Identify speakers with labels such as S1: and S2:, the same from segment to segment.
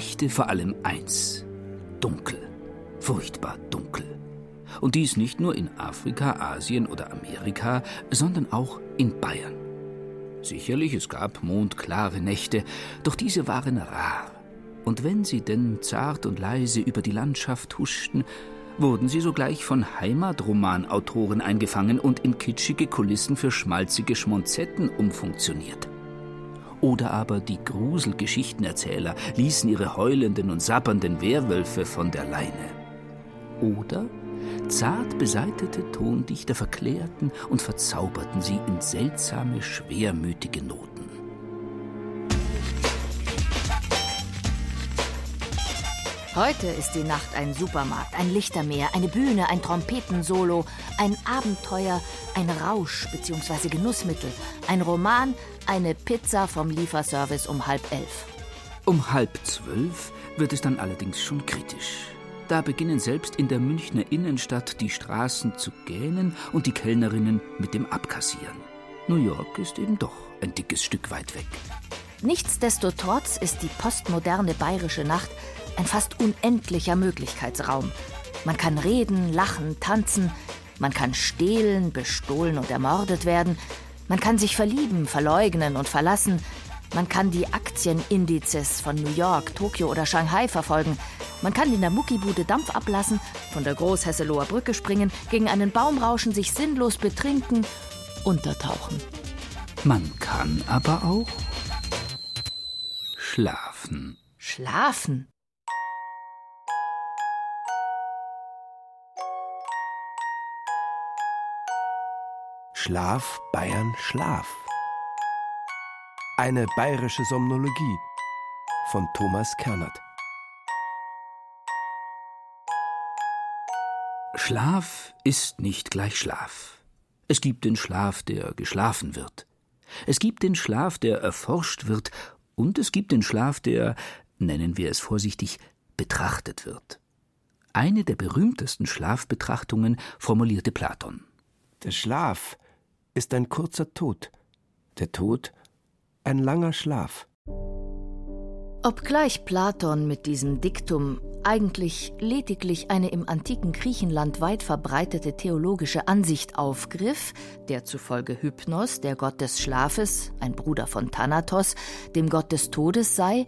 S1: Nächte vor allem eins: dunkel, furchtbar dunkel. Und dies nicht nur in Afrika, Asien oder Amerika, sondern auch in Bayern. Sicherlich, es gab mondklare Nächte, doch diese waren rar. Und wenn sie denn zart und leise über die Landschaft huschten, wurden sie sogleich von Heimatromanautoren eingefangen und in kitschige Kulissen für schmalzige Schmonzetten umfunktioniert. Oder aber die Gruselgeschichtenerzähler ließen ihre heulenden und sabbernden Werwölfe von der Leine. Oder zart beseitete Tondichter verklärten und verzauberten sie in seltsame, schwermütige Noten.
S2: Heute ist die Nacht ein Supermarkt, ein Lichtermeer, eine Bühne, ein Trompetensolo, ein Abenteuer, ein Rausch bzw. Genussmittel, ein Roman, eine Pizza vom Lieferservice um halb elf.
S1: Um halb zwölf wird es dann allerdings schon kritisch. Da beginnen selbst in der Münchner Innenstadt die Straßen zu gähnen und die Kellnerinnen mit dem Abkassieren. New York ist eben doch ein dickes Stück weit weg.
S2: Nichtsdestotrotz ist die postmoderne bayerische Nacht ein fast unendlicher Möglichkeitsraum. Man kann reden, lachen, tanzen, man kann stehlen, bestohlen und ermordet werden, man kann sich verlieben, verleugnen und verlassen, man kann die Aktienindizes von New York, Tokio oder Shanghai verfolgen, man kann in der Muckibude Dampf ablassen, von der Großhesseloher Brücke springen, gegen einen Baum rauschen, sich sinnlos betrinken, untertauchen.
S1: Man kann aber auch schlafen.
S2: Schlafen?
S3: Schlaf, Bayern, Schlaf. Eine bayerische Somnologie von Thomas Kernert.
S1: Schlaf ist nicht gleich Schlaf. Es gibt den Schlaf, der geschlafen wird. Es gibt den Schlaf, der erforscht wird, und es gibt den Schlaf, der, nennen wir es vorsichtig, betrachtet wird. Eine der berühmtesten Schlafbetrachtungen formulierte Platon.
S3: Der Schlaf ist ein kurzer Tod, der Tod ein langer Schlaf.
S2: Obgleich Platon mit diesem Diktum eigentlich lediglich eine im antiken Griechenland weit verbreitete theologische Ansicht aufgriff, der zufolge Hypnos, der Gott des Schlafes, ein Bruder von Thanatos, dem Gott des Todes sei,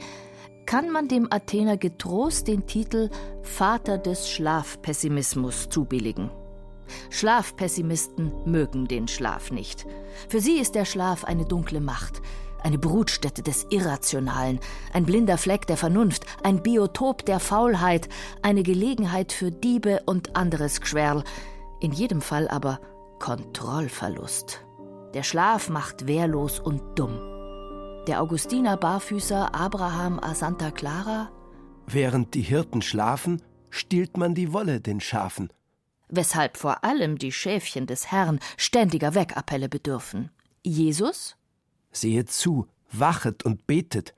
S2: kann man dem Athener getrost den Titel Vater des Schlafpessimismus zubilligen. Schlafpessimisten mögen den Schlaf nicht. Für sie ist der Schlaf eine dunkle Macht, eine Brutstätte des Irrationalen, ein blinder Fleck der Vernunft, ein Biotop der Faulheit, eine Gelegenheit für Diebe und anderes Gschwerl, in jedem Fall aber Kontrollverlust. Der Schlaf macht wehrlos und dumm. Der Augustiner Barfüßer Abraham a Santa Clara
S3: Während die Hirten schlafen, stiehlt man die Wolle den Schafen.
S2: Weshalb vor allem die Schäfchen des Herrn ständiger Weckappelle bedürfen. Jesus?
S3: Sehet zu, wachet und betet,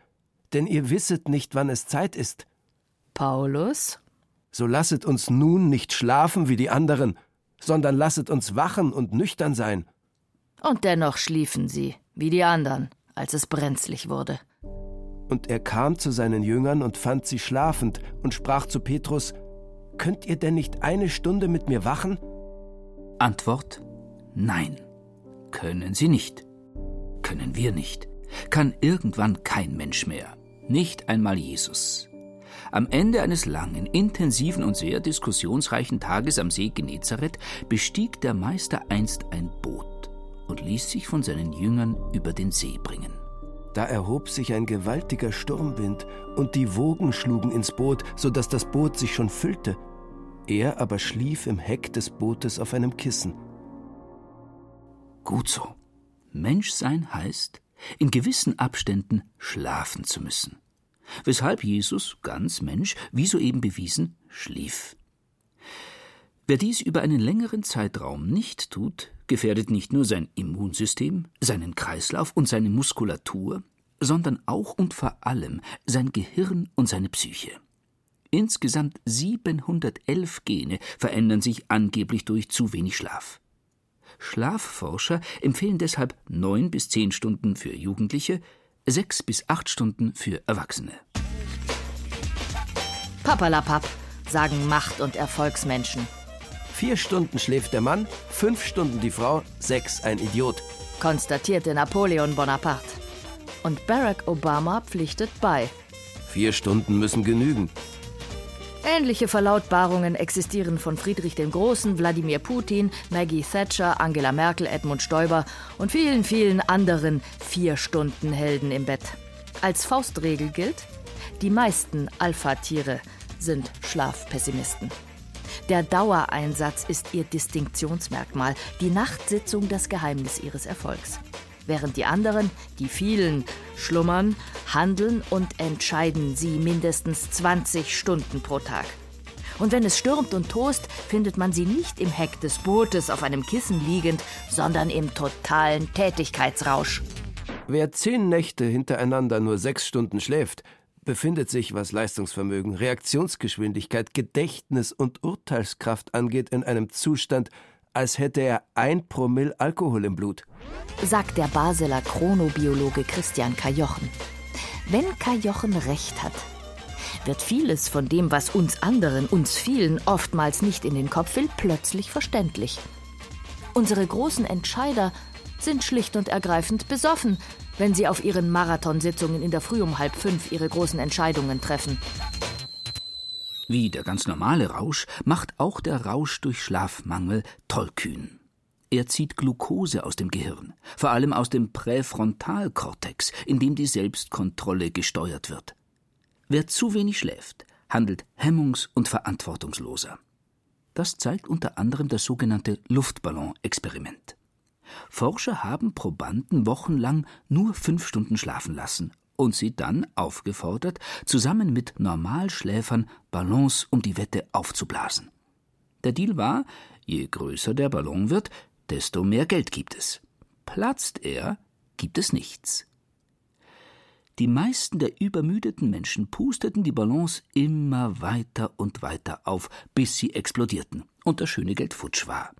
S3: denn ihr wisset nicht, wann es Zeit ist.
S2: Paulus?
S3: So lasset uns nun nicht schlafen wie die anderen, sondern lasset uns wachen und nüchtern sein.
S2: Und dennoch schliefen sie, wie die anderen, als es brenzlig wurde.
S3: Und er kam zu seinen Jüngern und fand sie schlafend und sprach zu Petrus: Könnt ihr denn nicht eine Stunde mit mir wachen?
S1: Antwort: Nein, können Sie nicht. Können wir nicht. Kann irgendwann kein Mensch mehr. Nicht einmal Jesus. Am Ende eines langen, intensiven und sehr diskussionsreichen Tages am See Genezareth bestieg der Meister einst ein Boot und ließ sich von seinen Jüngern über den See bringen.
S3: Da erhob sich ein gewaltiger Sturmwind, und die Wogen schlugen ins Boot, so dass das Boot sich schon füllte. Er aber schlief im Heck des Bootes auf einem Kissen.
S1: Gut so. Menschsein heißt, in gewissen Abständen schlafen zu müssen. weshalb Jesus, ganz Mensch, wie soeben bewiesen, schlief. Wer dies über einen längeren Zeitraum nicht tut, gefährdet nicht nur sein Immunsystem, seinen Kreislauf und seine Muskulatur, sondern auch und vor allem sein Gehirn und seine Psyche. Insgesamt 711 Gene verändern sich angeblich durch zu wenig Schlaf. Schlafforscher empfehlen deshalb neun bis zehn Stunden für Jugendliche, sechs bis acht Stunden für Erwachsene.
S2: Papalapap, sagen Macht- und Erfolgsmenschen.
S3: Vier Stunden schläft der Mann, fünf Stunden die Frau, sechs ein Idiot.
S2: Konstatierte Napoleon Bonaparte. Und Barack Obama pflichtet bei.
S3: Vier Stunden müssen genügen.
S2: Ähnliche Verlautbarungen existieren von Friedrich dem Großen, Wladimir Putin, Maggie Thatcher, Angela Merkel, Edmund Stoiber und vielen, vielen anderen Vier-Stunden-Helden im Bett. Als Faustregel gilt, die meisten Alpha-Tiere sind Schlafpessimisten. Der Dauereinsatz ist ihr Distinktionsmerkmal, die Nachtsitzung das Geheimnis ihres Erfolgs während die anderen, die vielen, schlummern, handeln und entscheiden sie mindestens 20 Stunden pro Tag. Und wenn es stürmt und tost, findet man sie nicht im Heck des Bootes auf einem Kissen liegend, sondern im totalen Tätigkeitsrausch.
S3: Wer zehn Nächte hintereinander nur sechs Stunden schläft, befindet sich, was Leistungsvermögen, Reaktionsgeschwindigkeit, Gedächtnis und Urteilskraft angeht, in einem Zustand, als hätte er ein Promille Alkohol im Blut.
S2: Sagt der Basler Chronobiologe Christian Kajochen. Wenn Kajochen recht hat, wird vieles von dem, was uns anderen, uns vielen oftmals nicht in den Kopf will, plötzlich verständlich. Unsere großen Entscheider sind schlicht und ergreifend besoffen, wenn sie auf ihren Marathonsitzungen in der Früh um halb fünf ihre großen Entscheidungen treffen.
S1: Wie der ganz normale Rausch macht auch der Rausch durch Schlafmangel tollkühn. Er zieht Glucose aus dem Gehirn, vor allem aus dem Präfrontalkortex, in dem die Selbstkontrolle gesteuert wird. Wer zu wenig schläft, handelt hemmungs- und verantwortungsloser. Das zeigt unter anderem das sogenannte Luftballon-Experiment. Forscher haben Probanden wochenlang nur fünf Stunden schlafen lassen und sie dann aufgefordert, zusammen mit Normalschläfern Ballons um die Wette aufzublasen. Der Deal war, je größer der Ballon wird, desto mehr Geld gibt es. Platzt er, gibt es nichts. Die meisten der übermüdeten Menschen pusteten die Ballons immer weiter und weiter auf, bis sie explodierten und das schöne Geld futsch war.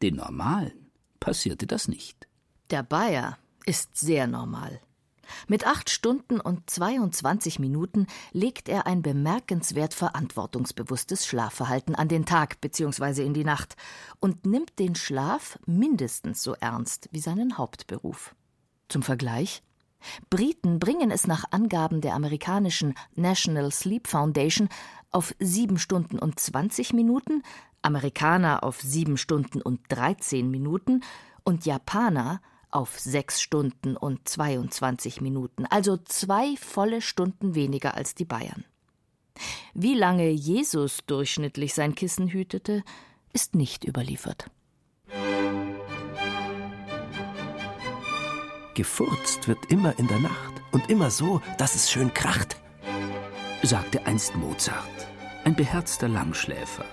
S1: Den Normalen passierte das nicht.
S2: Der Bayer ist sehr normal. Mit acht Stunden und 22 Minuten legt er ein bemerkenswert verantwortungsbewusstes Schlafverhalten an den Tag bzw. in die Nacht und nimmt den Schlaf mindestens so ernst wie seinen Hauptberuf. Zum Vergleich Briten bringen es nach Angaben der amerikanischen National Sleep Foundation auf sieben Stunden und 20 Minuten, Amerikaner auf sieben Stunden und 13 Minuten und Japaner auf sechs Stunden und 22 Minuten, also zwei volle Stunden weniger als die Bayern. Wie lange Jesus durchschnittlich sein Kissen hütete, ist nicht überliefert.
S3: Gefurzt wird immer in der Nacht und immer so, dass es schön kracht,
S1: sagte einst Mozart, ein beherzter Langschläfer.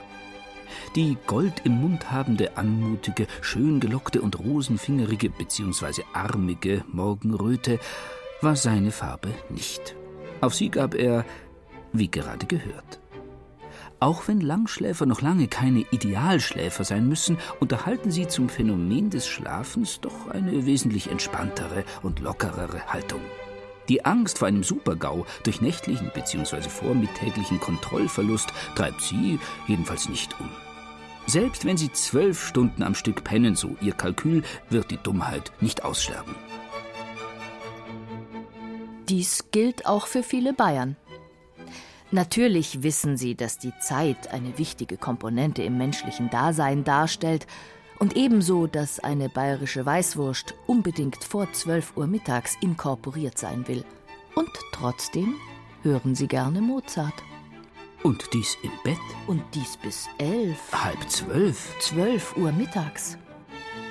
S1: Die Gold im Mund habende, anmutige, schön gelockte und rosenfingerige bzw. armige Morgenröte war seine Farbe nicht. Auf sie gab er, wie gerade gehört. Auch wenn Langschläfer noch lange keine Idealschläfer sein müssen, unterhalten sie zum Phänomen des Schlafens doch eine wesentlich entspanntere und lockerere Haltung. Die Angst vor einem Supergau durch nächtlichen bzw. vormittäglichen Kontrollverlust treibt sie jedenfalls nicht um. Selbst wenn sie zwölf Stunden am Stück pennen, so ihr Kalkül, wird die Dummheit nicht aussterben.
S2: Dies gilt auch für viele Bayern. Natürlich wissen sie, dass die Zeit eine wichtige Komponente im menschlichen Dasein darstellt und ebenso, dass eine bayerische Weißwurst unbedingt vor 12 Uhr mittags inkorporiert sein will. Und trotzdem hören sie gerne Mozart.
S1: Und dies im Bett?
S2: Und dies bis elf.
S1: Halb zwölf?
S2: Zwölf Uhr mittags.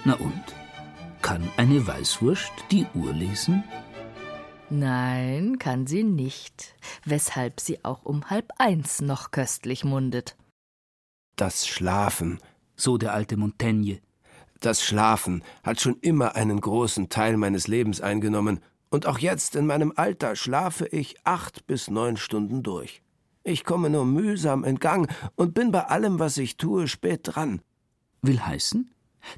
S1: Na und? Kann eine Weißwurst die Uhr lesen?
S2: Nein, kann sie nicht, weshalb sie auch um halb eins noch köstlich mundet.
S3: Das Schlafen,
S1: so der alte Montaigne.
S3: Das Schlafen hat schon immer einen großen Teil meines Lebens eingenommen, und auch jetzt in meinem Alter schlafe ich acht bis neun Stunden durch. Ich komme nur mühsam in Gang und bin bei allem, was ich tue, spät dran.
S1: Will heißen,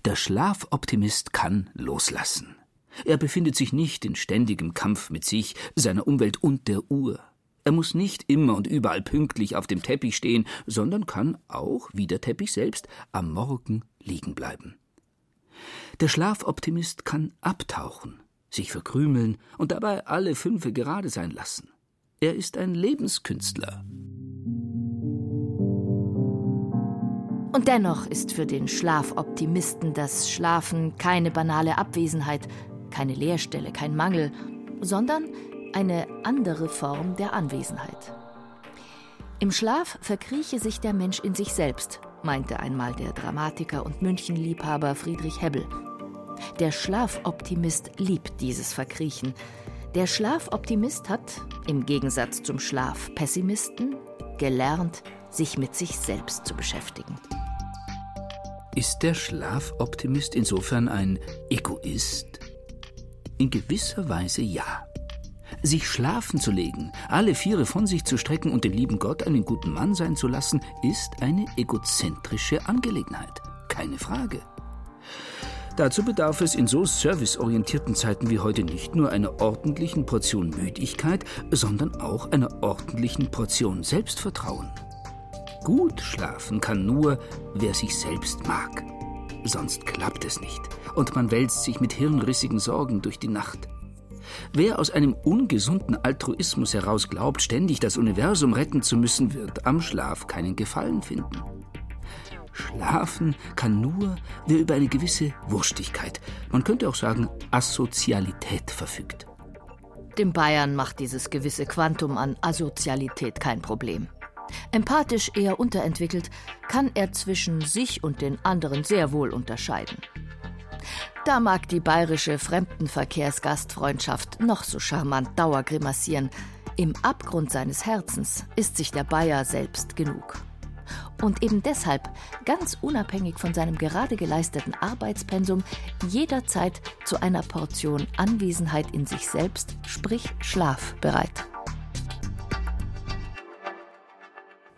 S1: der Schlafoptimist kann loslassen. Er befindet sich nicht in ständigem Kampf mit sich, seiner Umwelt und der Uhr. Er muss nicht immer und überall pünktlich auf dem Teppich stehen, sondern kann auch, wie der Teppich selbst, am Morgen liegen bleiben. Der Schlafoptimist kann abtauchen, sich verkrümeln und dabei alle Fünfe gerade sein lassen. Er ist ein Lebenskünstler.
S2: Und dennoch ist für den Schlafoptimisten das Schlafen keine banale Abwesenheit, keine Leerstelle, kein Mangel, sondern eine andere Form der Anwesenheit. Im Schlaf verkrieche sich der Mensch in sich selbst, meinte einmal der Dramatiker und Münchenliebhaber Friedrich Hebbel. Der Schlafoptimist liebt dieses Verkriechen. Der Schlafoptimist hat, im Gegensatz zum Schlafpessimisten, gelernt, sich mit sich selbst zu beschäftigen.
S1: Ist der Schlafoptimist insofern ein Egoist? In gewisser Weise ja. Sich schlafen zu legen, alle Viere von sich zu strecken und den lieben Gott einen guten Mann sein zu lassen, ist eine egozentrische Angelegenheit. Keine Frage. Dazu bedarf es in so serviceorientierten Zeiten wie heute nicht nur einer ordentlichen Portion Müdigkeit, sondern auch einer ordentlichen Portion Selbstvertrauen. Gut schlafen kann nur, wer sich selbst mag. Sonst klappt es nicht und man wälzt sich mit hirnrissigen Sorgen durch die Nacht. Wer aus einem ungesunden Altruismus heraus glaubt, ständig das Universum retten zu müssen, wird am Schlaf keinen Gefallen finden. Schlafen kann nur, wer über eine gewisse Wurstigkeit, man könnte auch sagen Asozialität verfügt.
S2: Dem Bayern macht dieses gewisse Quantum an Asozialität kein Problem. Empathisch eher unterentwickelt, kann er zwischen sich und den anderen sehr wohl unterscheiden. Da mag die bayerische Fremdenverkehrsgastfreundschaft noch so charmant dauergrimassieren, im Abgrund seines Herzens ist sich der Bayer selbst genug. Und eben deshalb, ganz unabhängig von seinem gerade geleisteten Arbeitspensum, jederzeit zu einer Portion Anwesenheit in sich selbst, sprich Schlaf, bereit.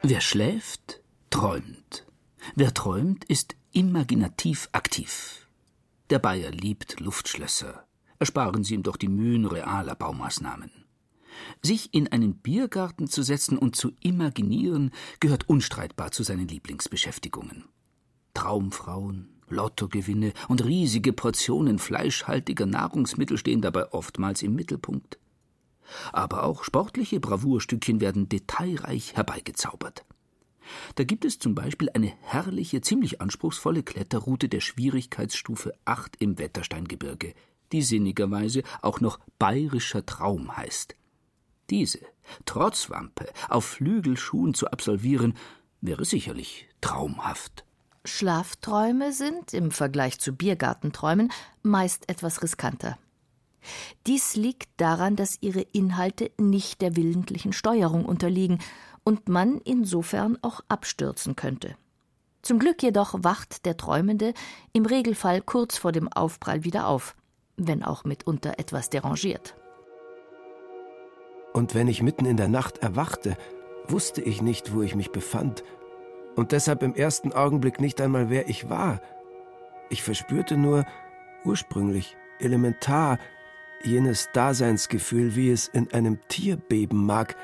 S1: Wer schläft, träumt. Wer träumt, ist imaginativ aktiv. Der Bayer liebt Luftschlösser. Ersparen Sie ihm doch die Mühen realer Baumaßnahmen. Sich in einen Biergarten zu setzen und zu imaginieren, gehört unstreitbar zu seinen Lieblingsbeschäftigungen. Traumfrauen, Lottogewinne und riesige Portionen fleischhaltiger Nahrungsmittel stehen dabei oftmals im Mittelpunkt. Aber auch sportliche Bravourstückchen werden detailreich herbeigezaubert. Da gibt es zum Beispiel eine herrliche, ziemlich anspruchsvolle Kletterroute der Schwierigkeitsstufe 8 im Wettersteingebirge, die sinnigerweise auch noch bayerischer Traum heißt. Diese, trotz Wampe, auf Flügelschuhen zu absolvieren, wäre sicherlich traumhaft.
S2: Schlafträume sind im Vergleich zu Biergartenträumen meist etwas riskanter. Dies liegt daran, dass ihre Inhalte nicht der willentlichen Steuerung unterliegen und man insofern auch abstürzen könnte. Zum Glück jedoch wacht der Träumende im Regelfall kurz vor dem Aufprall wieder auf, wenn auch mitunter etwas derangiert.
S3: Und wenn ich mitten in der Nacht erwachte, wusste ich nicht, wo ich mich befand, und deshalb im ersten Augenblick nicht einmal, wer ich war. Ich verspürte nur ursprünglich, elementar, jenes Daseinsgefühl, wie es in einem Tier beben mag.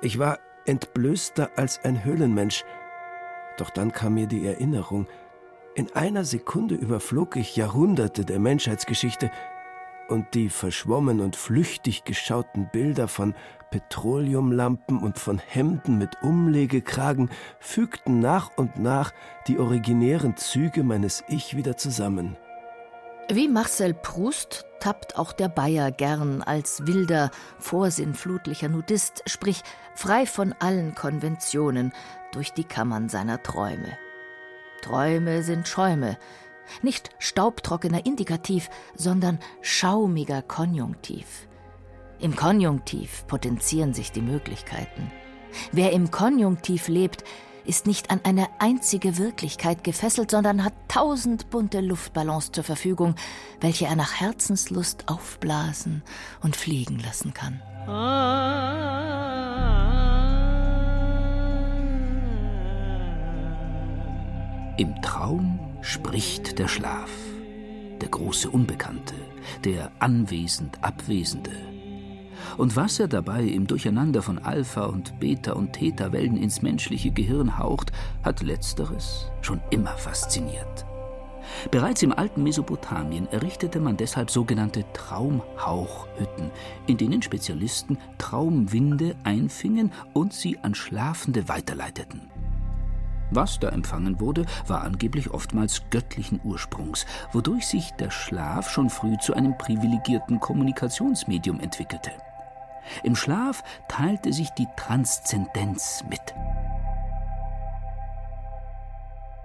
S3: Ich war entblößter als ein Höhlenmensch. Doch dann kam mir die Erinnerung. In einer Sekunde überflog ich Jahrhunderte der Menschheitsgeschichte, und die verschwommen und flüchtig geschauten Bilder von Petroleumlampen und von Hemden mit Umlegekragen fügten nach und nach die originären Züge meines Ich wieder zusammen.
S2: Wie Marcel Proust tappt auch der Bayer gern als wilder, vorsinnflutlicher Nudist, sprich frei von allen Konventionen, durch die Kammern seiner Träume. Träume sind Schäume, nicht staubtrockener Indikativ, sondern schaumiger Konjunktiv. Im Konjunktiv potenzieren sich die Möglichkeiten. Wer im Konjunktiv lebt, ist nicht an eine einzige Wirklichkeit gefesselt, sondern hat tausend bunte Luftballons zur Verfügung, welche er nach Herzenslust aufblasen und fliegen lassen kann.
S1: Im Traum spricht der Schlaf, der große Unbekannte, der anwesend Abwesende und was er dabei im Durcheinander von Alpha und Beta und Theta-Wellen ins menschliche Gehirn haucht, hat letzteres schon immer fasziniert. Bereits im alten Mesopotamien errichtete man deshalb sogenannte Traumhauchhütten, in denen Spezialisten Traumwinde einfingen und sie an Schlafende weiterleiteten. Was da empfangen wurde, war angeblich oftmals göttlichen Ursprungs, wodurch sich der Schlaf schon früh zu einem privilegierten Kommunikationsmedium entwickelte. Im Schlaf teilte sich die Transzendenz mit.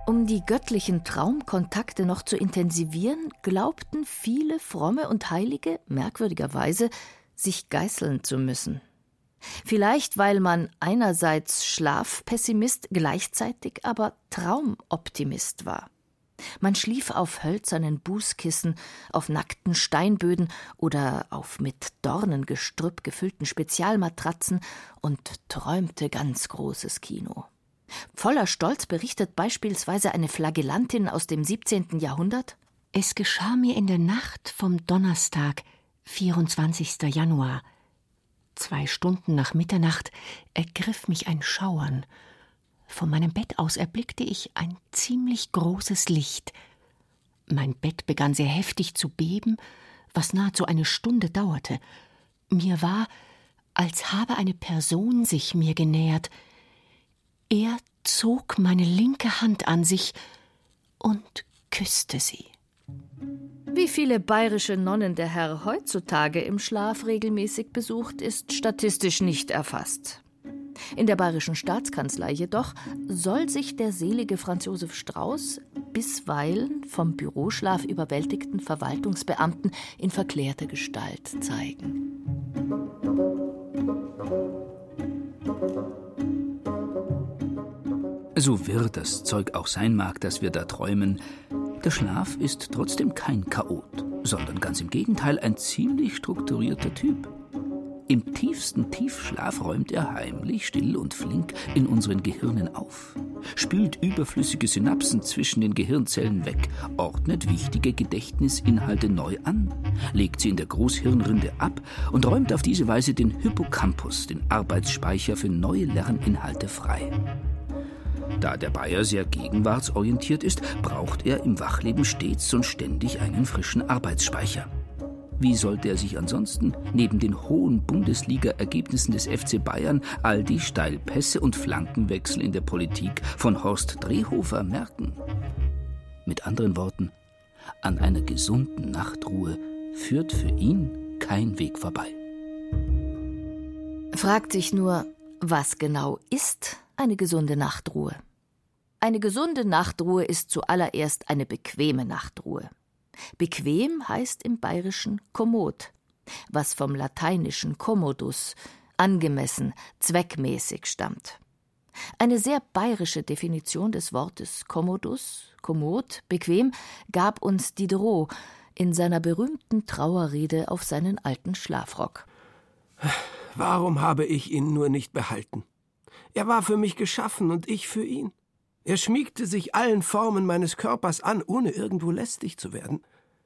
S2: Um die göttlichen Traumkontakte noch zu intensivieren, glaubten viele Fromme und Heilige, merkwürdigerweise, sich geißeln zu müssen. Vielleicht, weil man einerseits Schlafpessimist, gleichzeitig aber Traumoptimist war. Man schlief auf hölzernen Bußkissen, auf nackten Steinböden oder auf mit Dornengestrüpp gefüllten Spezialmatratzen und träumte ganz großes Kino. Voller Stolz berichtet beispielsweise eine Flagellantin aus dem 17. Jahrhundert
S4: Es geschah mir in der Nacht vom Donnerstag, 24. Januar. Zwei Stunden nach Mitternacht ergriff mich ein Schauern von meinem Bett aus erblickte ich ein ziemlich großes Licht. Mein Bett begann sehr heftig zu beben, was nahezu eine Stunde dauerte. Mir war, als habe eine Person sich mir genähert. Er zog meine linke Hand an sich und küsste sie.
S2: Wie viele bayerische Nonnen der Herr heutzutage im Schlaf regelmäßig besucht, ist statistisch nicht erfasst. In der Bayerischen Staatskanzlei jedoch soll sich der selige Franz Josef Strauß bisweilen vom Büroschlaf überwältigten Verwaltungsbeamten in verklärter Gestalt zeigen.
S1: So wirr das Zeug auch sein mag, das wir da träumen, der Schlaf ist trotzdem kein Chaot, sondern ganz im Gegenteil ein ziemlich strukturierter Typ. Im tiefsten Tiefschlaf räumt er heimlich, still und flink in unseren Gehirnen auf, spült überflüssige Synapsen zwischen den Gehirnzellen weg, ordnet wichtige Gedächtnisinhalte neu an, legt sie in der Großhirnrinde ab und räumt auf diese Weise den Hippocampus, den Arbeitsspeicher für neue Lerninhalte frei. Da der Bayer sehr gegenwartsorientiert ist, braucht er im Wachleben stets und ständig einen frischen Arbeitsspeicher. Wie sollte er sich ansonsten neben den hohen Bundesliga-Ergebnissen des FC Bayern all die Steilpässe und Flankenwechsel in der Politik von Horst Drehofer merken? Mit anderen Worten, an einer gesunden Nachtruhe führt für ihn kein Weg vorbei.
S2: Fragt sich nur, was genau ist eine gesunde Nachtruhe? Eine gesunde Nachtruhe ist zuallererst eine bequeme Nachtruhe. Bequem heißt im Bayerischen kommod, was vom lateinischen commodus, angemessen, zweckmäßig stammt. Eine sehr bayerische Definition des Wortes commodus, kommod, bequem, gab uns Diderot in seiner berühmten Trauerrede auf seinen alten Schlafrock.
S3: Warum habe ich ihn nur nicht behalten? Er war für mich geschaffen und ich für ihn. Er schmiegte sich allen Formen meines Körpers an, ohne irgendwo lästig zu werden.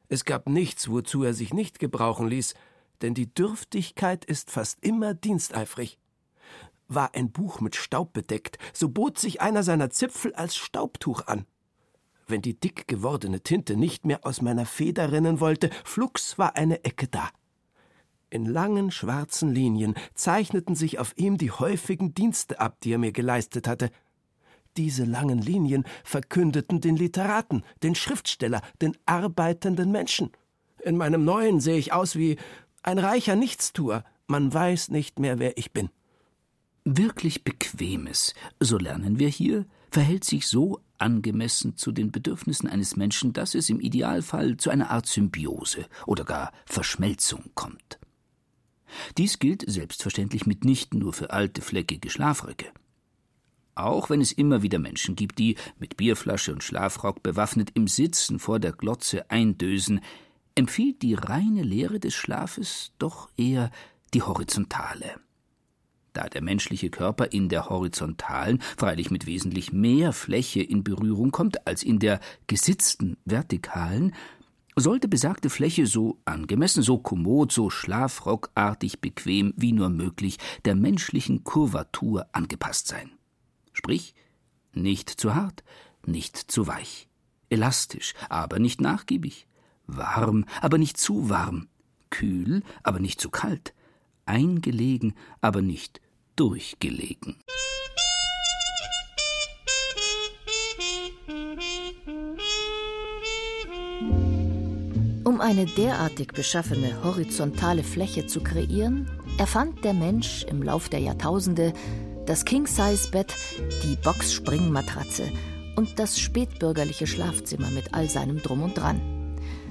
S3: Es gab nichts, wozu er sich nicht gebrauchen ließ, denn die Dürftigkeit ist fast immer diensteifrig. War ein Buch mit Staub bedeckt, so bot sich einer seiner Zipfel als Staubtuch an. Wenn die dick gewordene Tinte nicht mehr aus meiner Feder rinnen wollte, flugs war eine Ecke da. In langen schwarzen Linien zeichneten sich auf ihm die häufigen Dienste ab, die er mir geleistet hatte. Diese langen Linien verkündeten den Literaten, den Schriftsteller, den arbeitenden Menschen. In meinem neuen sehe ich aus wie ein reicher Nichtstuer. Man weiß nicht mehr, wer ich bin.
S1: Wirklich Bequemes, so lernen wir hier, verhält sich so angemessen zu den Bedürfnissen eines Menschen, dass es im Idealfall zu einer Art Symbiose oder gar Verschmelzung kommt. Dies gilt selbstverständlich mitnichten nur für alte, fleckige Schlafröcke. Auch wenn es immer wieder Menschen gibt, die, mit Bierflasche und Schlafrock bewaffnet im Sitzen vor der Glotze eindösen, empfiehlt die reine Lehre des Schlafes doch eher die horizontale. Da der menschliche Körper in der horizontalen, freilich mit wesentlich mehr Fläche in Berührung kommt als in der gesitzten vertikalen, sollte besagte Fläche so angemessen, so kommod, so schlafrockartig bequem wie nur möglich der menschlichen Kurvatur angepasst sein. Sprich, nicht zu hart, nicht zu weich, elastisch, aber nicht nachgiebig, warm, aber nicht zu warm, kühl, aber nicht zu kalt, eingelegen, aber nicht durchgelegen.
S2: Um eine derartig beschaffene horizontale Fläche zu kreieren, erfand der Mensch im Lauf der Jahrtausende das King-Size-Bett, die Box-Springmatratze und das spätbürgerliche Schlafzimmer mit all seinem Drum und Dran.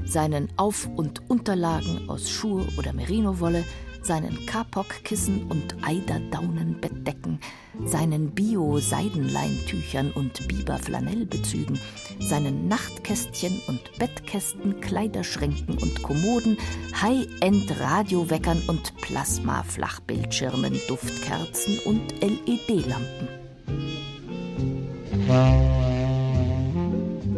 S2: Seinen Auf- und Unterlagen aus Schuhe oder Merinowolle, seinen Kapok-Kissen und Eiderdaunenbettdecken, seinen Bio-Seidenleintüchern und Biber-Flanellbezügen, seinen Nachtkästchen und Bettkästen, Kleiderschränken und Kommoden, High-End-Radioweckern und Plasma-Flachbildschirmen, Duftkerzen und LED-Lampen.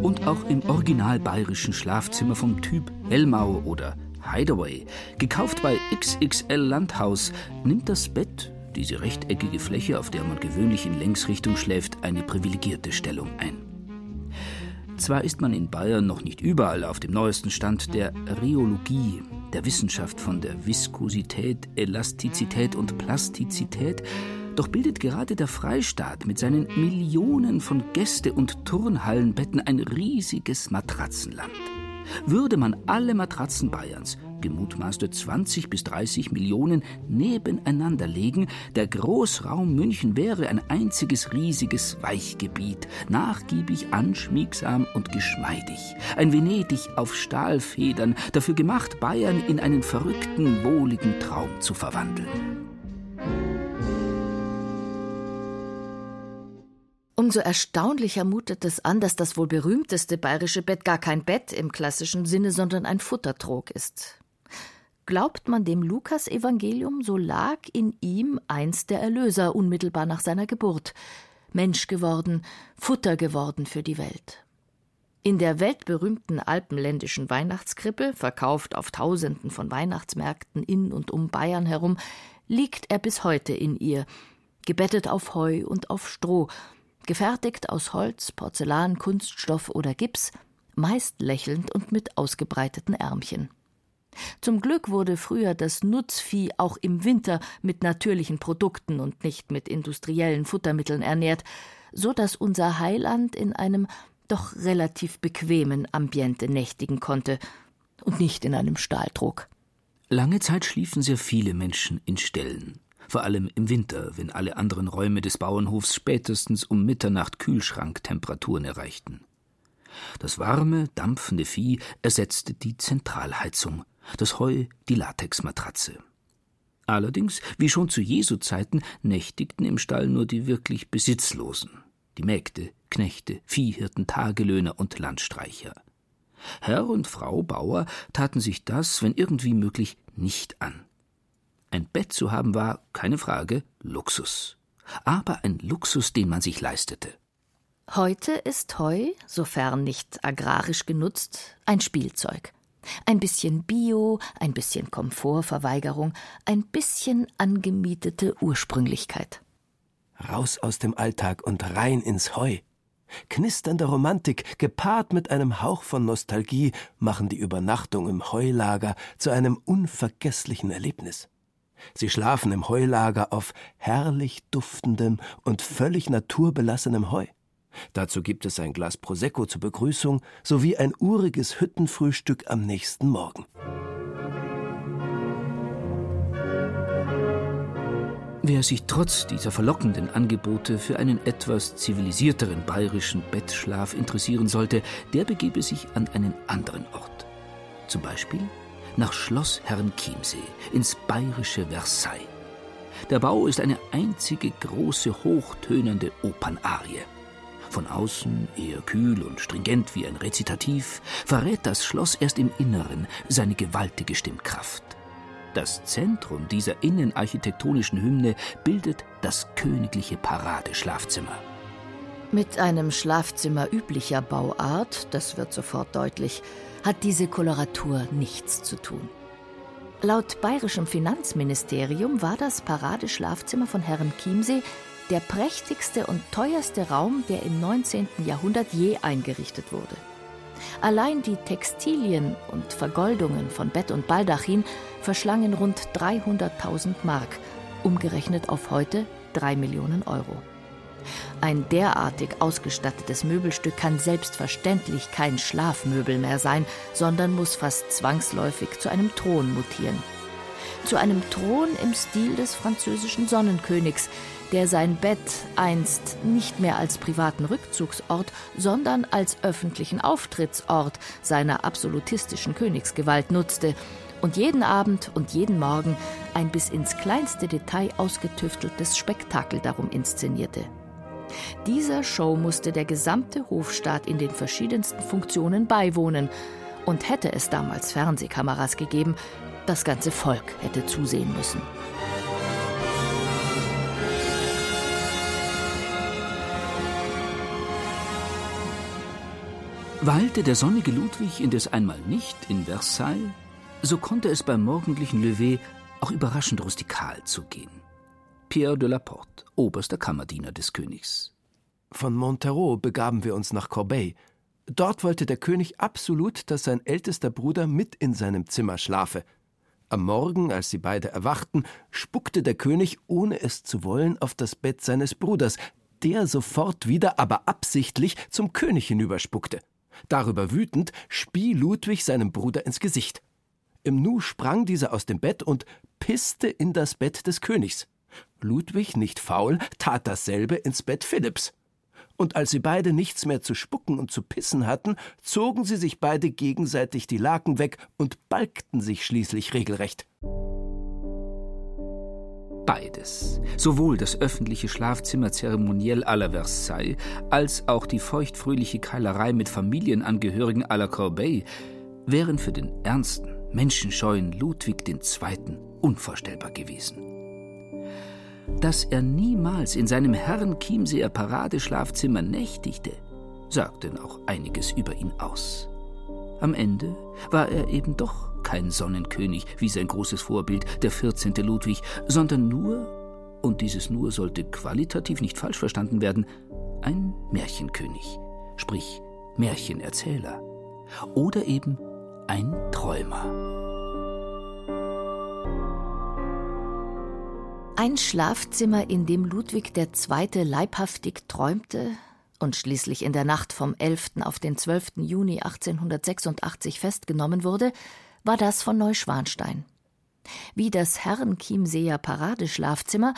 S1: Und auch im original bayerischen Schlafzimmer vom Typ Hellmau oder Hideaway, gekauft bei XXL Landhaus, nimmt das Bett, diese rechteckige Fläche, auf der man gewöhnlich in Längsrichtung schläft, eine privilegierte Stellung ein. Zwar ist man in Bayern noch nicht überall auf dem neuesten Stand der Rheologie, der Wissenschaft von der Viskosität, Elastizität und Plastizität, doch bildet gerade der Freistaat mit seinen Millionen von Gäste- und Turnhallenbetten ein riesiges Matratzenland. Würde man alle Matratzen Bayerns, gemutmaßte 20 bis 30 Millionen, nebeneinander legen, der Großraum München wäre ein einziges riesiges Weichgebiet, nachgiebig, anschmiegsam und geschmeidig. Ein Venedig auf Stahlfedern, dafür gemacht, Bayern in einen verrückten, wohligen Traum zu verwandeln.
S2: Umso erstaunlicher mutet es an, dass das wohl berühmteste bayerische Bett gar kein Bett im klassischen Sinne, sondern ein Futtertrog ist. Glaubt man dem Lukasevangelium, so lag in ihm einst der Erlöser unmittelbar nach seiner Geburt, Mensch geworden, Futter geworden für die Welt. In der weltberühmten alpenländischen Weihnachtskrippe, verkauft auf Tausenden von Weihnachtsmärkten in und um Bayern herum, liegt er bis heute in ihr, gebettet auf Heu und auf Stroh, gefertigt aus Holz, Porzellan, Kunststoff oder Gips, meist lächelnd und mit ausgebreiteten Ärmchen. Zum Glück wurde früher das Nutzvieh auch im Winter mit natürlichen Produkten und nicht mit industriellen Futtermitteln ernährt, so dass unser Heiland in einem doch relativ bequemen Ambiente nächtigen konnte und nicht in einem Stahldruck.
S1: Lange Zeit schliefen sehr viele Menschen in Ställen vor allem im Winter, wenn alle anderen Räume des Bauernhofs spätestens um Mitternacht Kühlschranktemperaturen erreichten. Das warme, dampfende Vieh ersetzte die Zentralheizung, das Heu die Latexmatratze. Allerdings, wie schon zu Jesu Zeiten, nächtigten im Stall nur die wirklich Besitzlosen, die Mägde, Knechte, Viehhirten, Tagelöhner und Landstreicher. Herr und Frau Bauer taten sich das, wenn irgendwie möglich, nicht an. Ein Bett zu haben war, keine Frage, Luxus. Aber ein Luxus, den man sich leistete.
S2: Heute ist Heu, sofern nicht agrarisch genutzt, ein Spielzeug. Ein bisschen Bio, ein bisschen Komfortverweigerung, ein bisschen angemietete Ursprünglichkeit.
S3: Raus aus dem Alltag und rein ins Heu. Knisternde Romantik, gepaart mit einem Hauch von Nostalgie, machen die Übernachtung im Heulager zu einem unvergesslichen Erlebnis. Sie schlafen im Heulager auf herrlich duftendem und völlig naturbelassenem Heu. Dazu gibt es ein Glas Prosecco zur Begrüßung sowie ein uriges Hüttenfrühstück am nächsten Morgen.
S1: Wer sich trotz dieser verlockenden Angebote für einen etwas zivilisierteren bayerischen Bettschlaf interessieren sollte, der begebe sich an einen anderen Ort. Zum Beispiel nach Schloss Herrenchiemsee ins bayerische Versailles. Der Bau ist eine einzige große, hochtönende Opernarie. Von außen eher kühl und stringent wie ein Rezitativ, verrät das Schloss erst im Inneren seine gewaltige Stimmkraft. Das Zentrum dieser innenarchitektonischen Hymne bildet das königliche Paradeschlafzimmer.
S2: Mit einem Schlafzimmer üblicher Bauart, das wird sofort deutlich, hat diese Koloratur nichts zu tun. Laut bayerischem Finanzministerium war das Paradeschlafzimmer von Herrn Chiemsee der prächtigste und teuerste Raum, der im 19. Jahrhundert je eingerichtet wurde. Allein die Textilien und Vergoldungen von Bett und Baldachin verschlangen rund 300.000 Mark, umgerechnet auf heute 3 Millionen Euro. Ein derartig ausgestattetes Möbelstück kann selbstverständlich kein Schlafmöbel mehr sein, sondern muss fast zwangsläufig zu einem Thron mutieren. Zu einem Thron im Stil des französischen Sonnenkönigs, der sein Bett einst nicht mehr als privaten Rückzugsort, sondern als öffentlichen Auftrittsort seiner absolutistischen Königsgewalt nutzte und jeden Abend und jeden Morgen ein bis ins kleinste Detail ausgetüfteltes Spektakel darum inszenierte. Dieser Show musste der gesamte Hofstaat in den verschiedensten Funktionen beiwohnen, und hätte es damals Fernsehkameras gegeben, das ganze Volk hätte zusehen müssen.
S1: Weilte der sonnige Ludwig indes einmal nicht in Versailles, so konnte es beim morgendlichen Lever auch überraschend rustikal zugehen. Pierre de la Porte, oberster Kammerdiener des Königs.
S3: Von Montereau begaben wir uns nach Corbeil. Dort wollte der König absolut, dass sein ältester Bruder mit in seinem Zimmer schlafe. Am Morgen, als sie beide erwachten, spuckte der König, ohne es zu wollen, auf das Bett seines Bruders, der sofort wieder, aber absichtlich zum König hinüberspuckte. Darüber wütend spie Ludwig seinem Bruder ins Gesicht. Im Nu sprang dieser aus dem Bett und pisste in das Bett des Königs. Ludwig, nicht faul, tat dasselbe ins Bett Philipps. Und als sie beide nichts mehr zu spucken und zu pissen hatten, zogen sie sich beide gegenseitig die Laken weg und balgten sich schließlich regelrecht.
S1: Beides, sowohl das öffentliche Schlafzimmer zeremoniell à la Versailles, als auch die feuchtfröhliche Keilerei mit Familienangehörigen à la Corbeil, wären für den ernsten, menschenscheuen Ludwig II. unvorstellbar gewesen. Dass er niemals in seinem Herrn Chiemseer Paradeschlafzimmer nächtigte, sagt denn auch einiges über ihn aus. Am Ende war er eben doch kein Sonnenkönig wie sein großes Vorbild, der 14. Ludwig, sondern nur, und dieses nur sollte qualitativ nicht falsch verstanden werden, ein Märchenkönig, sprich Märchenerzähler. Oder eben ein Träumer.
S2: Ein Schlafzimmer, in dem Ludwig II. leibhaftig träumte und schließlich in der Nacht vom 11. auf den 12. Juni 1886 festgenommen wurde, war das von Neuschwanstein. Wie das Herrenchiemseer Paradeschlafzimmer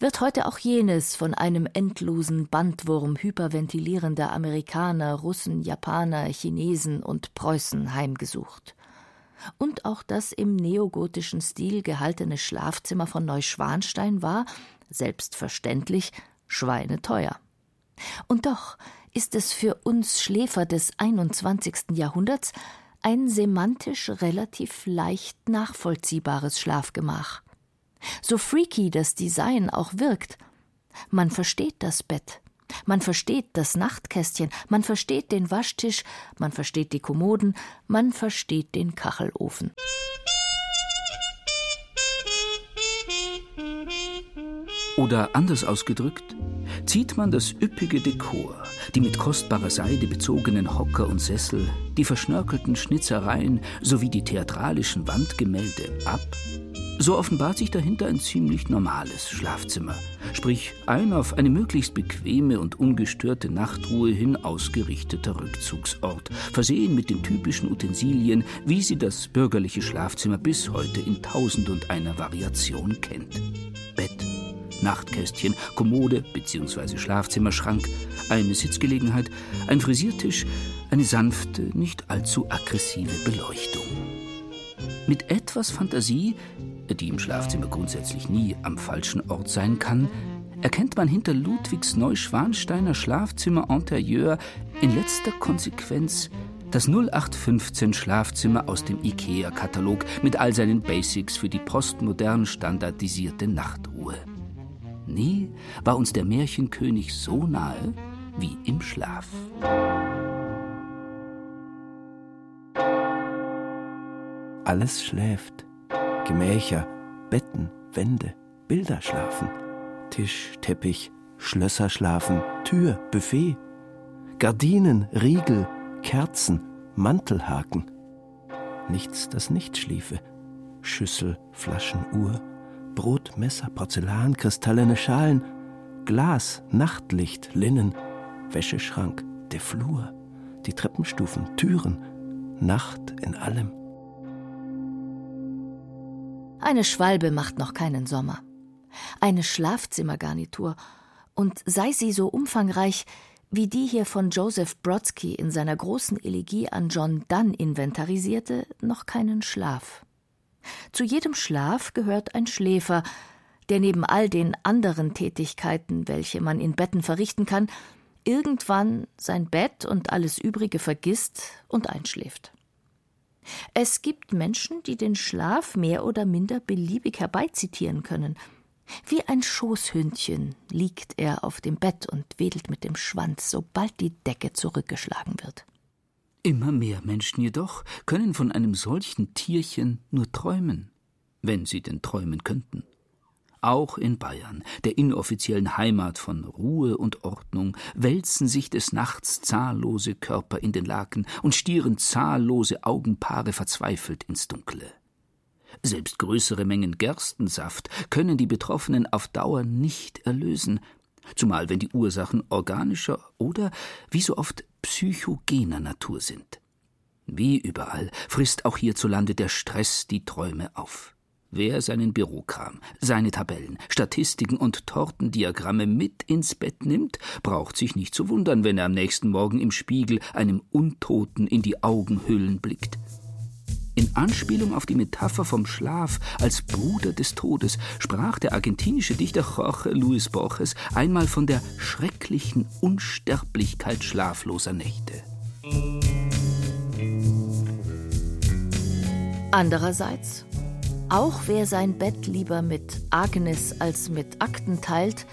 S2: wird heute auch jenes von einem endlosen Bandwurm hyperventilierender Amerikaner, Russen, Japaner, Chinesen und Preußen heimgesucht. Und auch das im neogotischen Stil gehaltene Schlafzimmer von Neuschwanstein war, selbstverständlich, schweineteuer. Und doch ist es für uns Schläfer des 21. Jahrhunderts ein semantisch relativ leicht nachvollziehbares Schlafgemach. So freaky das Design auch wirkt, man versteht das Bett, man versteht das Nachtkästchen, man versteht den Waschtisch, man versteht die Kommoden, man versteht den Kachelofen.
S1: Oder anders ausgedrückt, zieht man das üppige Dekor, die mit kostbarer Seide bezogenen Hocker und Sessel, die verschnörkelten Schnitzereien sowie die theatralischen Wandgemälde ab, so offenbart sich dahinter ein ziemlich normales Schlafzimmer, sprich ein auf eine möglichst bequeme und ungestörte Nachtruhe hin ausgerichteter Rückzugsort, versehen mit den typischen Utensilien, wie sie das bürgerliche Schlafzimmer bis heute in tausend und einer Variation kennt. Bett, Nachtkästchen, Kommode bzw. Schlafzimmerschrank, eine Sitzgelegenheit, ein Frisiertisch, eine sanfte, nicht allzu aggressive Beleuchtung. Mit etwas Fantasie, die im Schlafzimmer grundsätzlich nie am falschen Ort sein kann, erkennt man hinter Ludwigs Neuschwansteiner Schlafzimmer Interieur in letzter Konsequenz das 0815 Schlafzimmer aus dem IKEA-Katalog mit all seinen Basics für die postmodern standardisierte Nachtruhe. Nie war uns der Märchenkönig so nahe wie im Schlaf.
S3: Alles schläft. Gemächer, Betten, Wände, Bilder schlafen. Tisch, Teppich, Schlösser schlafen, Tür, Buffet. Gardinen, Riegel, Kerzen, Mantelhaken. Nichts, das nicht schliefe. Schüssel, Flaschen, Uhr, Brot, Messer, Porzellan, kristallene Schalen, Glas, Nachtlicht, Linnen, Wäscheschrank, der Flur, die Treppenstufen, Türen, Nacht in allem.
S2: Eine Schwalbe macht noch keinen Sommer. Eine Schlafzimmergarnitur. Und sei sie so umfangreich, wie die hier von Joseph Brodsky in seiner großen Elegie an John Donne inventarisierte, noch keinen Schlaf. Zu jedem Schlaf gehört ein Schläfer, der neben all den anderen Tätigkeiten, welche man in Betten verrichten kann, irgendwann sein Bett und alles Übrige vergisst und einschläft. Es gibt Menschen, die den Schlaf mehr oder minder beliebig herbeizitieren können, wie ein Schoßhündchen liegt er auf dem Bett und wedelt mit dem Schwanz, sobald die Decke zurückgeschlagen wird.
S1: Immer mehr Menschen jedoch können von einem solchen Tierchen nur träumen, wenn sie denn träumen könnten. Auch in Bayern, der inoffiziellen Heimat von Ruhe und Ordnung, wälzen sich des Nachts zahllose Körper in den Laken und stieren zahllose Augenpaare verzweifelt ins Dunkle. Selbst größere Mengen Gerstensaft können die Betroffenen auf Dauer nicht erlösen, zumal wenn die Ursachen organischer oder, wie so oft, psychogener Natur sind. Wie überall frisst auch hierzulande der Stress die Träume auf. Wer seinen Bürokram, seine Tabellen, Statistiken und Tortendiagramme mit ins Bett nimmt, braucht sich nicht zu wundern, wenn er am nächsten Morgen im Spiegel einem Untoten in die Augenhöhlen blickt. In Anspielung auf die Metapher vom Schlaf als Bruder des Todes sprach der argentinische Dichter Jorge Luis Borges einmal von der schrecklichen Unsterblichkeit schlafloser Nächte.
S2: Andererseits, auch wer sein Bett lieber mit Agnes als mit Akten teilt,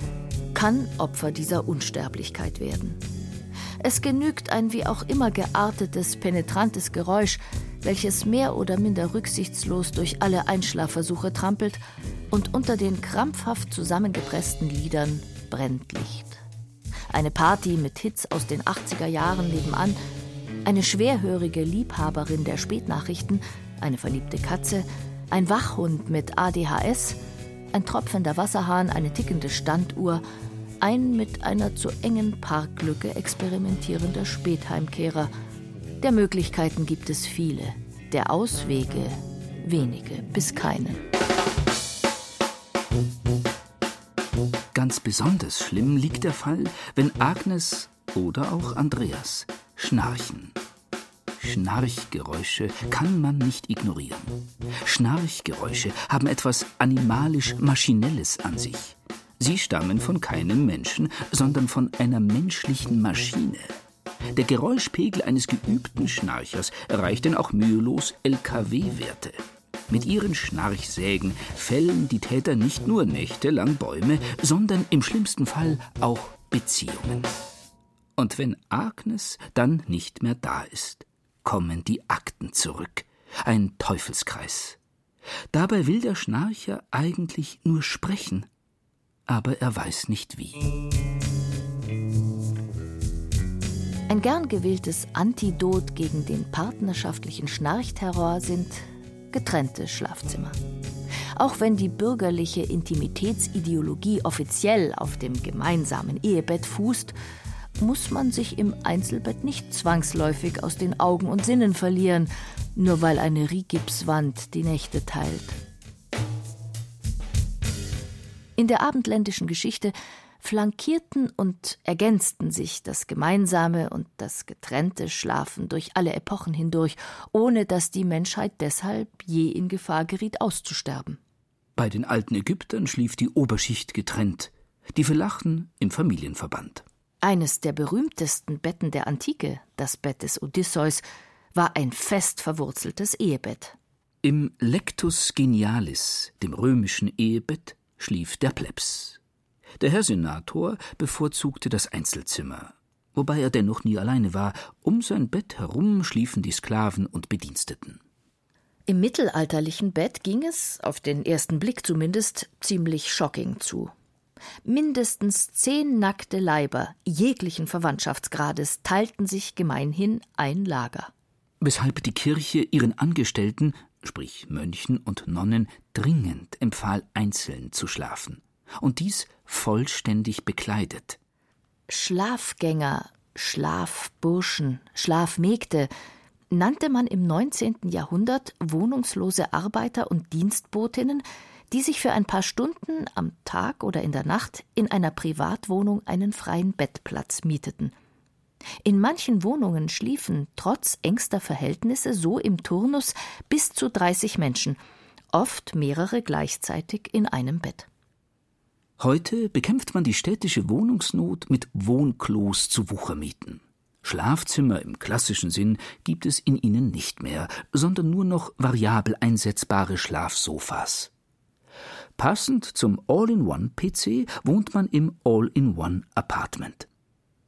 S2: kann Opfer dieser Unsterblichkeit werden. Es genügt ein wie auch immer geartetes, penetrantes Geräusch, welches mehr oder minder rücksichtslos durch alle Einschlafversuche trampelt, und unter den krampfhaft zusammengepressten Lidern brennt Licht. Eine Party mit Hits aus den 80er Jahren nebenan, eine schwerhörige Liebhaberin der Spätnachrichten, eine verliebte Katze, ein Wachhund mit ADHS, ein tropfender Wasserhahn, eine tickende Standuhr, ein mit einer zu engen Parklücke experimentierender Spätheimkehrer – der Möglichkeiten gibt es viele, der Auswege wenige bis keine.
S1: Ganz besonders schlimm liegt der Fall, wenn Agnes oder auch Andreas schnarchen. Schnarchgeräusche kann man nicht ignorieren. Schnarchgeräusche haben etwas animalisch-maschinelles an sich. Sie stammen von keinem Menschen, sondern von einer menschlichen Maschine. Der Geräuschpegel eines geübten Schnarchers erreicht denn auch mühelos LKW-Werte. Mit ihren Schnarchsägen fällen die Täter nicht nur nächtelang Bäume, sondern im schlimmsten Fall auch Beziehungen. Und wenn Agnes dann nicht mehr da ist, kommen die Akten zurück. Ein Teufelskreis. Dabei will der Schnarcher eigentlich nur sprechen, aber er weiß nicht wie.
S2: Ein gern gewähltes Antidot gegen den partnerschaftlichen Schnarchterror sind getrennte Schlafzimmer. Auch wenn die bürgerliche Intimitätsideologie offiziell auf dem gemeinsamen Ehebett fußt, muss man sich im Einzelbett nicht zwangsläufig aus den Augen und Sinnen verlieren, nur weil eine Rigipswand die Nächte teilt. In der abendländischen Geschichte flankierten und ergänzten sich das gemeinsame und das getrennte Schlafen durch alle Epochen hindurch, ohne dass die Menschheit deshalb je in Gefahr geriet auszusterben.
S1: Bei den alten Ägyptern schlief die Oberschicht getrennt, die Phylakten im Familienverband.
S2: Eines der berühmtesten Betten der Antike, das Bett des Odysseus, war ein fest verwurzeltes Ehebett.
S1: Im Lectus Genialis, dem römischen Ehebett, schlief der Plebs. Der Herr Senator bevorzugte das Einzelzimmer, wobei er dennoch nie alleine war. Um sein Bett herum schliefen die Sklaven und Bediensteten.
S2: Im mittelalterlichen Bett ging es, auf den ersten Blick zumindest, ziemlich shocking zu. Mindestens zehn nackte Leiber jeglichen Verwandtschaftsgrades teilten sich gemeinhin ein Lager.
S1: Weshalb die Kirche ihren Angestellten, sprich Mönchen und Nonnen, dringend empfahl, einzeln zu schlafen. Und dies vollständig bekleidet.
S2: Schlafgänger, Schlafburschen, Schlafmägde nannte man im 19. Jahrhundert wohnungslose Arbeiter und Dienstbotinnen, die sich für ein paar Stunden am Tag oder in der Nacht in einer Privatwohnung einen freien Bettplatz mieteten. In manchen Wohnungen schliefen trotz engster Verhältnisse so im Turnus bis zu 30 Menschen, oft mehrere gleichzeitig in einem Bett.
S1: Heute bekämpft man die städtische Wohnungsnot mit Wohnklos zu Wuchermieten. Schlafzimmer im klassischen Sinn gibt es in ihnen nicht mehr, sondern nur noch variabel einsetzbare Schlafsofas. Passend zum All-in-One-PC wohnt man im All-in-One-Apartment.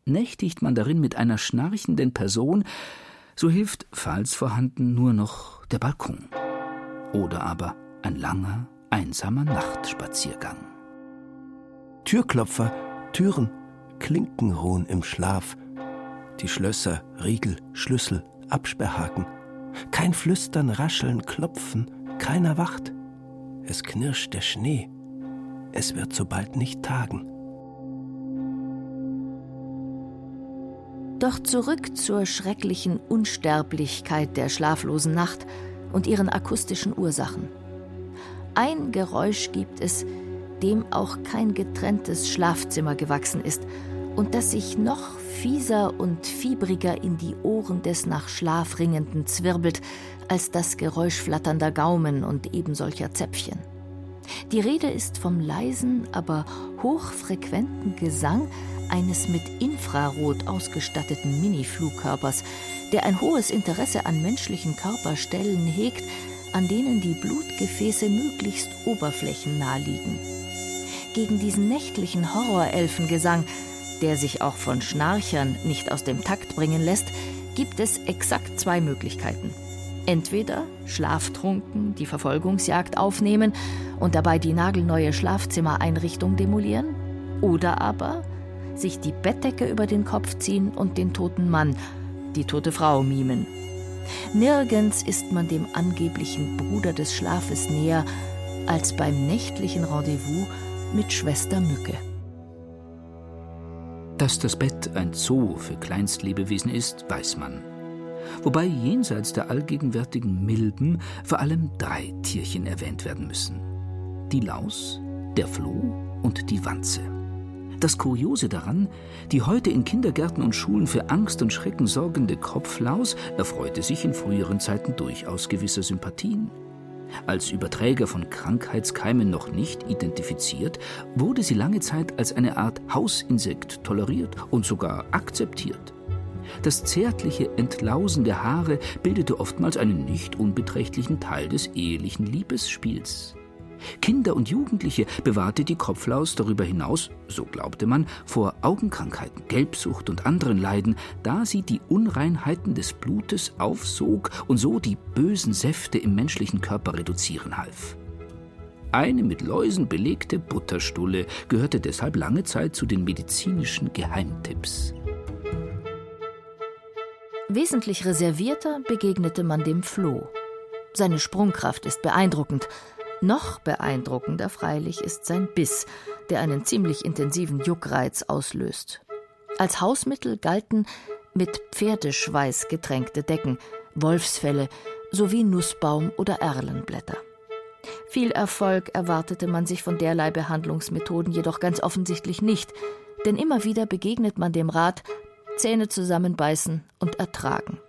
S1: Nächtigt man darin mit einer schnarchenden Person, so hilft, falls vorhanden, nur noch der Balkon. Oder aber ein langer, einsamer Nachtspaziergang.
S3: Türklopfer, Türen, Klinken ruhen im Schlaf. Die Schlösser, Riegel, Schlüssel, Absperrhaken. Kein Flüstern, Rascheln, Klopfen, keiner wacht. Es knirscht der Schnee. Es wird so bald nicht tagen.
S2: Doch zurück zur schrecklichen Unsterblichkeit der schlaflosen Nacht und ihren akustischen Ursachen. Ein Geräusch gibt es, dem auch kein getrenntes Schlafzimmer gewachsen ist und das sich noch fieser und fiebriger in die Ohren des nach Schlaf ringenden zwirbelt, als das Geräusch flatternder Gaumen und ebensolcher Zäpfchen. Die Rede ist vom leisen, aber hochfrequenten Gesang eines mit Infrarot ausgestatteten Mini-Flugkörpers, der ein hohes Interesse an menschlichen Körperstellen hegt, an denen die Blutgefäße möglichst oberflächennah liegen. Gegen diesen nächtlichen Horrorelfengesang, der sich auch von Schnarchern nicht aus dem Takt bringen lässt, gibt es exakt zwei Möglichkeiten. Entweder schlaftrunken die Verfolgungsjagd aufnehmen und dabei die nagelneue Schlafzimmereinrichtung demolieren, oder aber sich die Bettdecke über den Kopf ziehen und den toten Mann, die tote Frau mimen. Nirgends ist man dem angeblichen Bruder des Schlafes näher als beim nächtlichen Rendezvous mit Schwester Mücke.
S1: Dass das Bett ein Zoo für Kleinstlebewesen ist, weiß man wobei jenseits der allgegenwärtigen Milben vor allem drei Tierchen erwähnt werden müssen. Die Laus, der Floh und die Wanze. Das Kuriose daran, die heute in Kindergärten und Schulen für Angst und Schrecken sorgende Kopflaus erfreute sich in früheren Zeiten durchaus gewisser Sympathien. Als Überträger von Krankheitskeimen noch nicht identifiziert, wurde sie lange Zeit als eine Art Hausinsekt toleriert und sogar akzeptiert. Das zärtliche Entlausen der Haare bildete oftmals einen nicht unbeträchtlichen Teil des ehelichen Liebesspiels. Kinder und Jugendliche bewahrte die Kopflaus darüber hinaus, so glaubte man, vor Augenkrankheiten, Gelbsucht und anderen Leiden, da sie die Unreinheiten des Blutes aufsog und so die bösen Säfte im menschlichen Körper reduzieren half. Eine mit Läusen belegte Butterstulle gehörte deshalb lange Zeit zu den medizinischen Geheimtipps.
S2: Wesentlich reservierter begegnete man dem Floh. Seine Sprungkraft ist beeindruckend. Noch beeindruckender freilich ist sein Biss, der einen ziemlich intensiven Juckreiz auslöst. Als Hausmittel galten mit Pferdeschweiß getränkte Decken, Wolfsfelle sowie Nussbaum- oder Erlenblätter. Viel Erfolg erwartete man sich von derlei Behandlungsmethoden jedoch ganz offensichtlich nicht, denn immer wieder begegnet man dem Rat Zähne zusammenbeißen und ertragen.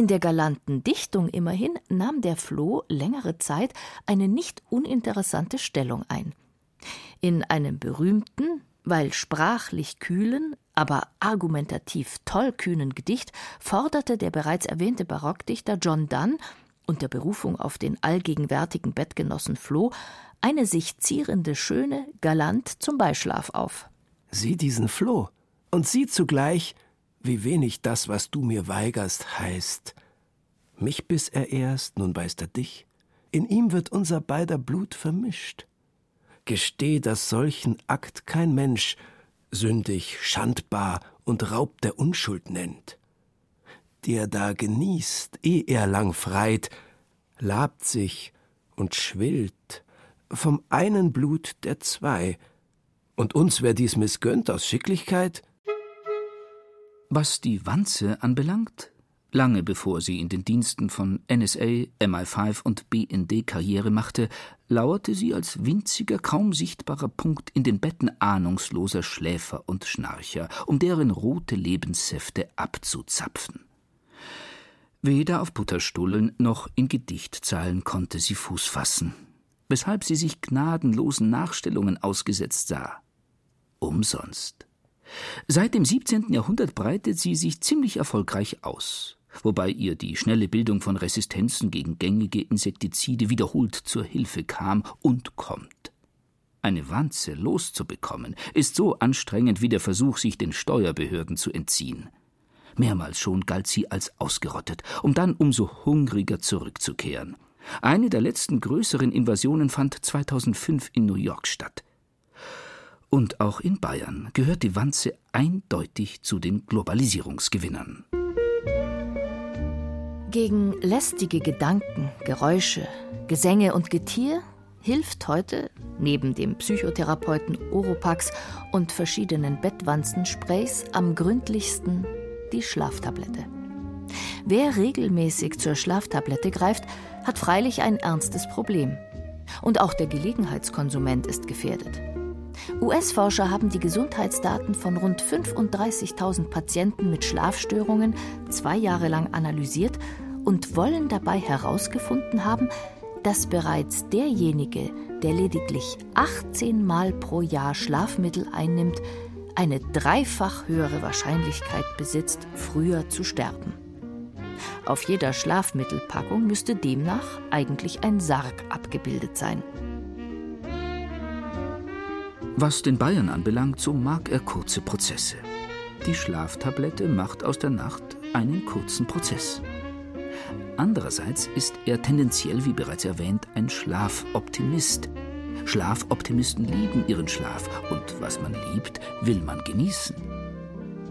S2: In der galanten Dichtung immerhin nahm der Floh längere Zeit eine nicht uninteressante Stellung ein. In einem berühmten, weil sprachlich kühlen, aber argumentativ tollkühnen Gedicht forderte der bereits erwähnte Barockdichter John Donne unter Berufung auf den allgegenwärtigen Bettgenossen Floh eine sich zierende Schöne galant zum Beischlaf auf.
S3: Sieh diesen Floh und sieh zugleich, wie wenig das, was du mir weigerst, heißt. Mich biss er erst, nun beißt er dich. In ihm wird unser beider Blut vermischt. Gesteh, dass solchen Akt kein Mensch sündig, schandbar und Raub der Unschuld nennt. Der da genießt, eh er lang freit, labt sich und schwillt vom einen Blut der zwei, und uns wär dies missgönnt aus Schicklichkeit,
S1: was die Wanze anbelangt, lange bevor sie in den Diensten von NSA, MI5 und BND Karriere machte, lauerte sie als winziger, kaum sichtbarer Punkt in den Betten ahnungsloser Schläfer und Schnarcher, um deren rote Lebenssäfte abzuzapfen. Weder auf Butterstullen noch in Gedichtzeilen konnte sie Fuß fassen, weshalb sie sich gnadenlosen Nachstellungen ausgesetzt sah. Umsonst. Seit dem 17. Jahrhundert breitet sie sich ziemlich erfolgreich aus, wobei ihr die schnelle Bildung von Resistenzen gegen gängige Insektizide wiederholt zur Hilfe kam und kommt. Eine Wanze loszubekommen, ist so anstrengend wie der Versuch, sich den Steuerbehörden zu entziehen. Mehrmals schon galt sie als ausgerottet, um dann umso hungriger zurückzukehren. Eine der letzten größeren Invasionen fand 2005 in New York statt. Und auch in Bayern gehört die Wanze eindeutig zu den Globalisierungsgewinnern.
S2: Gegen lästige Gedanken, Geräusche, Gesänge und Getier hilft heute, neben dem Psychotherapeuten Oropax und verschiedenen Bettwanzensprays, am gründlichsten die Schlaftablette. Wer regelmäßig zur Schlaftablette greift, hat freilich ein ernstes Problem. Und auch der Gelegenheitskonsument ist gefährdet. US-Forscher haben die Gesundheitsdaten von rund 35.000 Patienten mit Schlafstörungen zwei Jahre lang analysiert und wollen dabei herausgefunden haben, dass bereits derjenige, der lediglich 18 Mal pro Jahr Schlafmittel einnimmt, eine dreifach höhere Wahrscheinlichkeit besitzt, früher zu sterben. Auf jeder Schlafmittelpackung müsste demnach eigentlich ein Sarg abgebildet sein.
S1: Was den Bayern anbelangt, so mag er kurze Prozesse. Die Schlaftablette macht aus der Nacht einen kurzen Prozess. Andererseits ist er tendenziell, wie bereits erwähnt, ein Schlafoptimist. Schlafoptimisten lieben ihren Schlaf und was man liebt, will man genießen.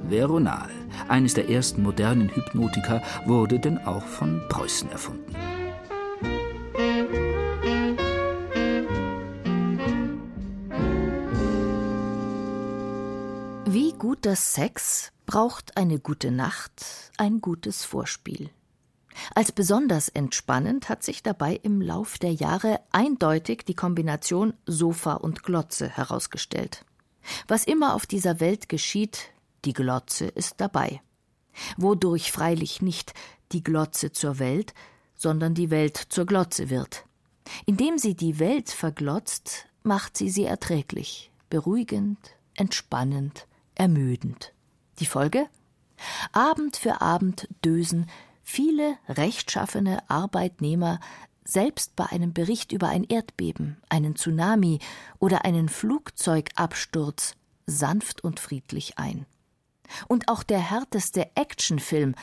S1: Veronal, eines der ersten modernen Hypnotiker, wurde denn auch von Preußen erfunden.
S2: Guter Sex braucht eine gute Nacht, ein gutes Vorspiel. Als besonders entspannend hat sich dabei im Lauf der Jahre eindeutig die Kombination Sofa und Glotze herausgestellt. Was immer auf dieser Welt geschieht, die Glotze ist dabei. Wodurch freilich nicht die Glotze zur Welt, sondern die Welt zur Glotze wird. Indem sie die Welt verglotzt, macht sie sie erträglich, beruhigend, entspannend, ermüdend. Die Folge? Abend für Abend dösen viele rechtschaffene Arbeitnehmer selbst bei einem Bericht über ein Erdbeben, einen Tsunami oder einen Flugzeugabsturz sanft und friedlich ein. Und auch der härteste Actionfilm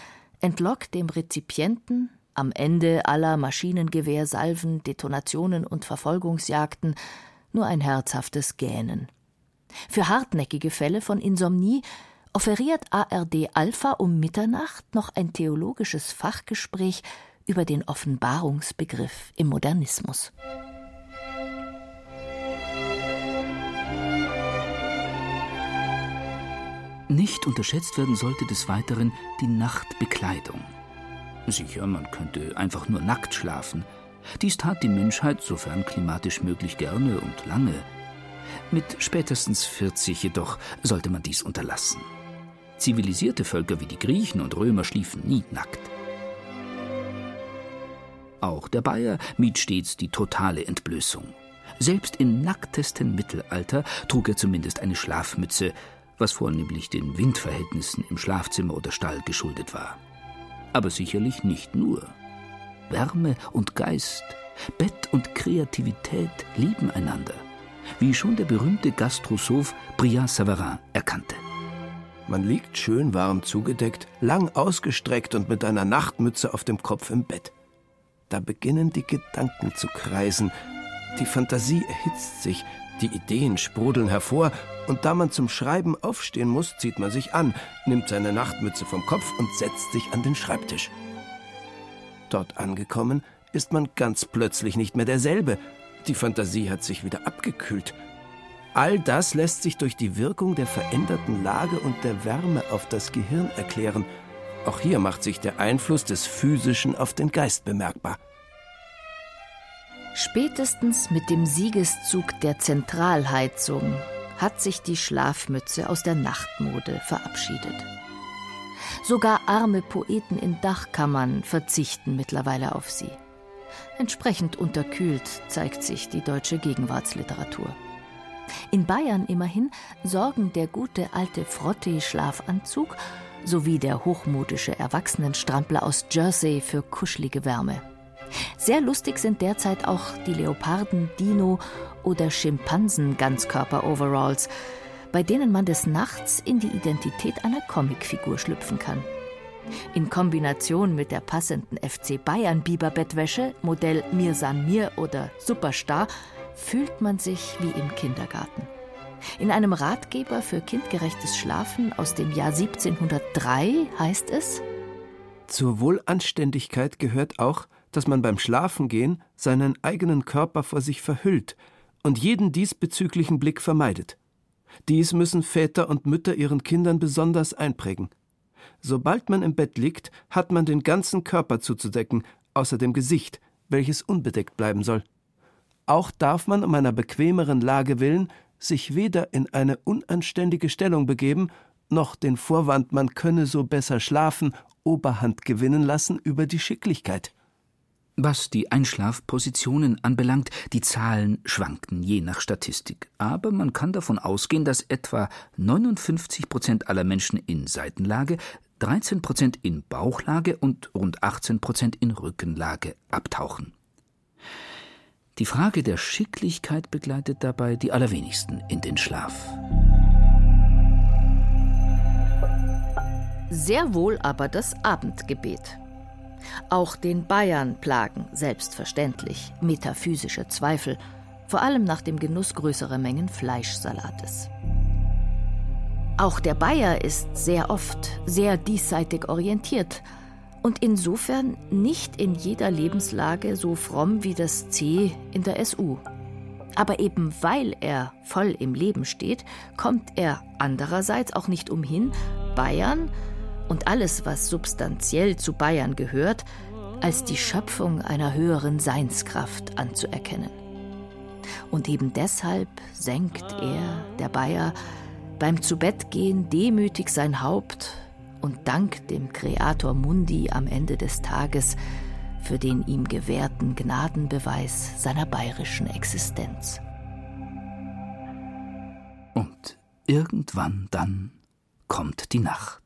S2: entlockt dem Rezipienten am Ende aller Maschinengewehrsalven, Detonationen und Verfolgungsjagden nur ein herzhaftes Gähnen. Für hartnäckige Fälle von Insomnie offeriert ARD Alpha um Mitternacht noch ein theologisches Fachgespräch über den Offenbarungsbegriff im Modernismus.
S1: Nicht unterschätzt werden sollte des Weiteren die Nachtbekleidung. Sicher, man könnte einfach nur nackt schlafen, Dies tat die Menschheit, sofern klimatisch möglich, gerne und lange. Mit spätestens 40 jedoch sollte man dies unterlassen. Zivilisierte Völker wie die Griechen und Römer schliefen nie nackt. Auch der Bayer mied stets die totale Entblößung. Selbst im nacktesten Mittelalter trug er zumindest eine Schlafmütze, was vornehmlich den Windverhältnissen im Schlafzimmer oder Stall geschuldet war. Aber sicherlich nicht nur. Wärme und Geist, Bett und Kreativität lieben einander, wie schon der berühmte Gastrosoph Brillat Savarin erkannte.
S3: Man liegt schön warm zugedeckt, lang ausgestreckt und mit einer Nachtmütze auf dem Kopf im Bett. Da beginnen die Gedanken zu kreisen, die Fantasie erhitzt sich, die Ideen sprudeln hervor, und da man zum Schreiben aufstehen muss, zieht man sich an, nimmt seine Nachtmütze vom Kopf und setzt sich an den Schreibtisch. Dort angekommen, ist man ganz plötzlich nicht mehr derselbe. Die Fantasie hat sich wieder abgekühlt. All das lässt sich durch die Wirkung der veränderten Lage und der Wärme auf das Gehirn erklären. Auch hier macht sich der Einfluss des Physischen auf den Geist bemerkbar.
S2: Spätestens mit dem Siegeszug der Zentralheizung hat sich die Schlafmütze aus der Nachtmode verabschiedet. Sogar arme Poeten in Dachkammern verzichten mittlerweile auf sie. Entsprechend unterkühlt zeigt sich die deutsche Gegenwartsliteratur. In Bayern immerhin sorgen der gute alte Frottee-Schlafanzug sowie der hochmodische Erwachsenenstrampler aus Jersey für kuschelige Wärme. Sehr lustig sind derzeit auch die Leoparden, Dino oder Schimpansen-Ganzkörper-Overalls, bei denen man des Nachts in die Identität einer Comicfigur schlüpfen kann. In Kombination mit der passenden FC Bayern Biberbettwäsche, Modell Mir San Mir oder Superstar, fühlt man sich wie im Kindergarten. In einem Ratgeber für kindgerechtes Schlafen aus dem Jahr 1703 heißt es:
S3: Zur Wohlanständigkeit gehört auch, dass man beim Schlafengehen seinen eigenen Körper vor sich verhüllt und jeden diesbezüglichen Blick vermeidet. Dies müssen Väter und Mütter ihren Kindern besonders einprägen. Sobald man im Bett liegt, hat man den ganzen Körper zuzudecken, außer dem Gesicht, welches unbedeckt bleiben soll. Auch darf man um einer bequemeren Lage willen sich weder in eine unanständige Stellung begeben, noch den Vorwand, man könne so besser schlafen, Oberhand gewinnen lassen über die Schicklichkeit.
S1: Was die Einschlafpositionen anbelangt, die Zahlen schwankten je nach Statistik. Aber man kann davon ausgehen, dass etwa 59 Prozent aller Menschen in Seitenlage, 13 Prozent in Bauchlage und rund 18 Prozent in Rückenlage abtauchen. Die Frage der Schicklichkeit begleitet dabei die allerwenigsten in den Schlaf.
S2: Sehr wohl aber das Abendgebet. Auch den Bayern plagen selbstverständlich metaphysische Zweifel, vor allem nach dem Genuss größerer Mengen Fleischsalates. Auch der Bayer ist sehr oft sehr diesseitig orientiert und insofern nicht in jeder Lebenslage so fromm wie das C in der SU. Aber eben weil er voll im Leben steht, kommt er andererseits auch nicht umhin, Bayern und alles, was substanziell zu Bayern gehört, als die Schöpfung einer höheren Seinskraft anzuerkennen. Und eben deshalb senkt er, der Bayer, beim Zubettgehen demütig sein Haupt und dankt dem Kreator Mundi am Ende des Tages für den ihm gewährten Gnadenbeweis seiner bayerischen Existenz.
S1: Und irgendwann dann kommt die Nacht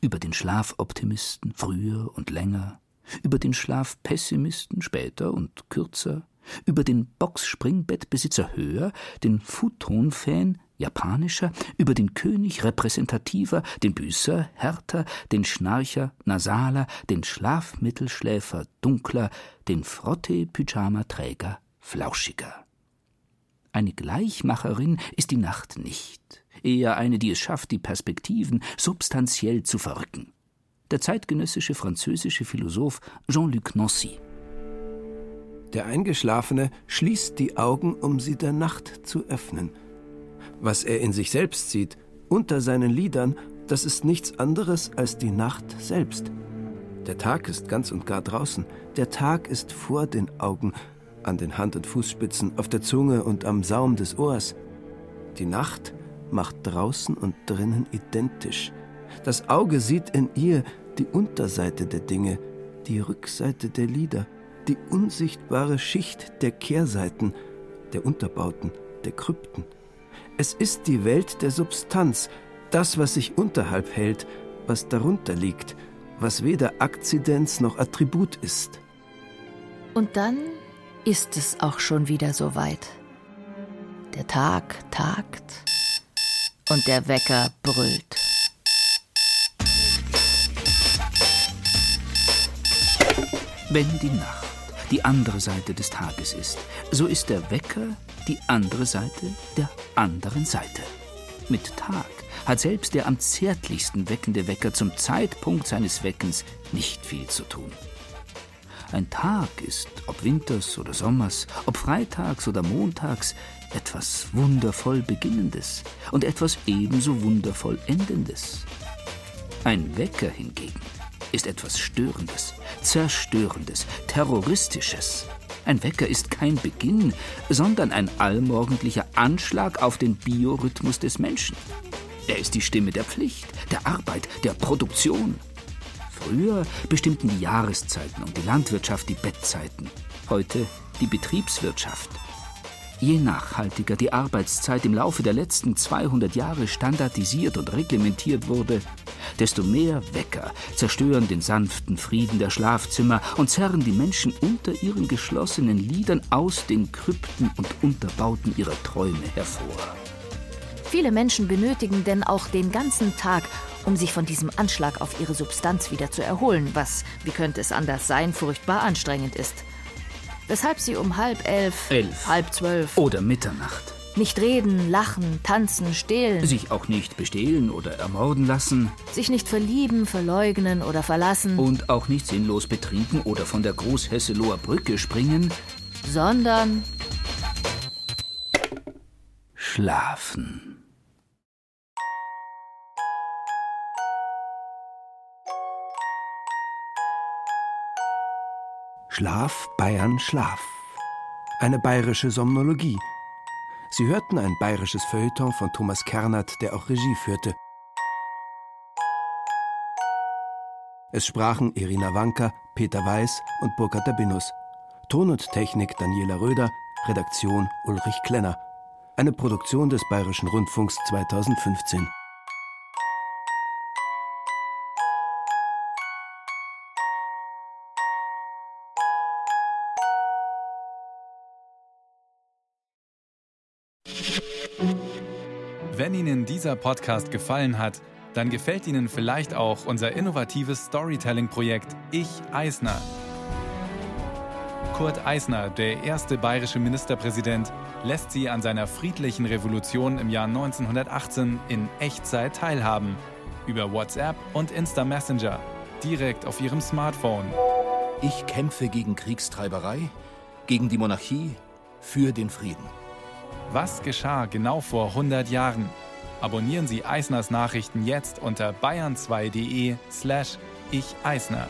S1: über den Schlafoptimisten früher und länger, über den Schlafpessimisten später und kürzer, über den Boxspringbettbesitzer höher, den Futon-Fan japanischer, über den König repräsentativer, den Büßer härter, den Schnarcher nasaler, den Schlafmittelschläfer dunkler, den Frotte-Pyjama-Träger flauschiger. Eine Gleichmacherin ist die Nacht nicht eher eine, die es schafft, die Perspektiven substanziell zu verrücken. Der zeitgenössische französische Philosoph Jean-Luc Nancy.
S3: Der Eingeschlafene schließt die Augen, um sie der Nacht zu öffnen. Was er in sich selbst sieht, unter seinen Lidern, das ist nichts anderes als die Nacht selbst. Der Tag ist ganz und gar draußen. Der Tag ist vor den Augen, an den Hand- und Fußspitzen, auf der Zunge und am Saum des Ohrs. Die Nacht macht draußen und drinnen identisch. Das Auge sieht in ihr die Unterseite der Dinge, die Rückseite der Lieder, die unsichtbare Schicht der Kehrseiten, der Unterbauten, der Krypten. Es ist die Welt der Substanz, das, was sich unterhalb hält, was darunter liegt, was weder Akzidenz noch Attribut ist.
S2: Und dann ist es auch schon wieder so weit. Der Tag tagt und der Wecker brüllt.
S1: Wenn die Nacht die andere Seite des Tages ist, so ist der Wecker die andere Seite der anderen Seite. Mit Tag hat selbst der am zärtlichsten weckende Wecker zum Zeitpunkt seines Weckens nicht viel zu tun. Ein Tag ist, ob Winters oder Sommers, ob Freitags oder Montags, etwas wundervoll Beginnendes und etwas ebenso wundervoll Endendes. Ein Wecker hingegen ist etwas Störendes, Zerstörendes, Terroristisches. Ein Wecker ist kein Beginn, sondern ein allmorgendlicher Anschlag auf den Biorhythmus des Menschen. Er ist die Stimme der Pflicht, der Arbeit, der Produktion. Früher bestimmten die Jahreszeiten und die Landwirtschaft die Bettzeiten, heute die Betriebswirtschaft. Je nachhaltiger die Arbeitszeit im Laufe der letzten 200 Jahre standardisiert und reglementiert wurde, desto mehr Wecker zerstören den sanften Frieden der Schlafzimmer und zerren die Menschen unter ihren geschlossenen Lidern aus den Krypten und Unterbauten ihrer Träume hervor.
S2: Viele Menschen benötigen denn auch den ganzen Tag, um sich von diesem Anschlag auf ihre Substanz wieder zu erholen, was, wie könnte es anders sein, furchtbar anstrengend ist weshalb sie um halb elf,
S1: elf.
S2: halb zwölf.
S1: Oder Mitternacht.
S2: Nicht reden, lachen, tanzen, stehlen,
S1: sich auch nicht bestehlen oder ermorden lassen,
S2: sich nicht verlieben, verleugnen oder verlassen.
S1: Und auch nicht sinnlos betrinken oder von der Großhesseloher Brücke springen,
S2: sondern
S1: schlafen.
S3: Schlaf, Bayern, Schlaf. Eine bayerische Somnologie. Sie hörten ein bayerisches Feuilleton von Thomas Kernert, der auch Regie führte. Es sprachen Irina Wanka, Peter Weiß und Burkhard Dabinus. Ton und Technik Daniela Röder, Redaktion Ulrich Klenner. Eine Produktion des Bayerischen Rundfunks 2015.
S5: dieser Podcast gefallen hat, dann gefällt Ihnen vielleicht auch unser innovatives Storytelling-Projekt Ich Eisner. Kurt Eisner, der erste bayerische Ministerpräsident, lässt Sie an seiner friedlichen Revolution im Jahr 1918 in Echtzeit teilhaben. Über WhatsApp und Insta Messenger, direkt auf Ihrem Smartphone.
S1: Ich kämpfe gegen Kriegstreiberei, gegen die Monarchie, für den Frieden.
S5: Was geschah genau vor 100 Jahren? Abonnieren Sie Eisners Nachrichten jetzt unter bayern2.de slash ich Eisner.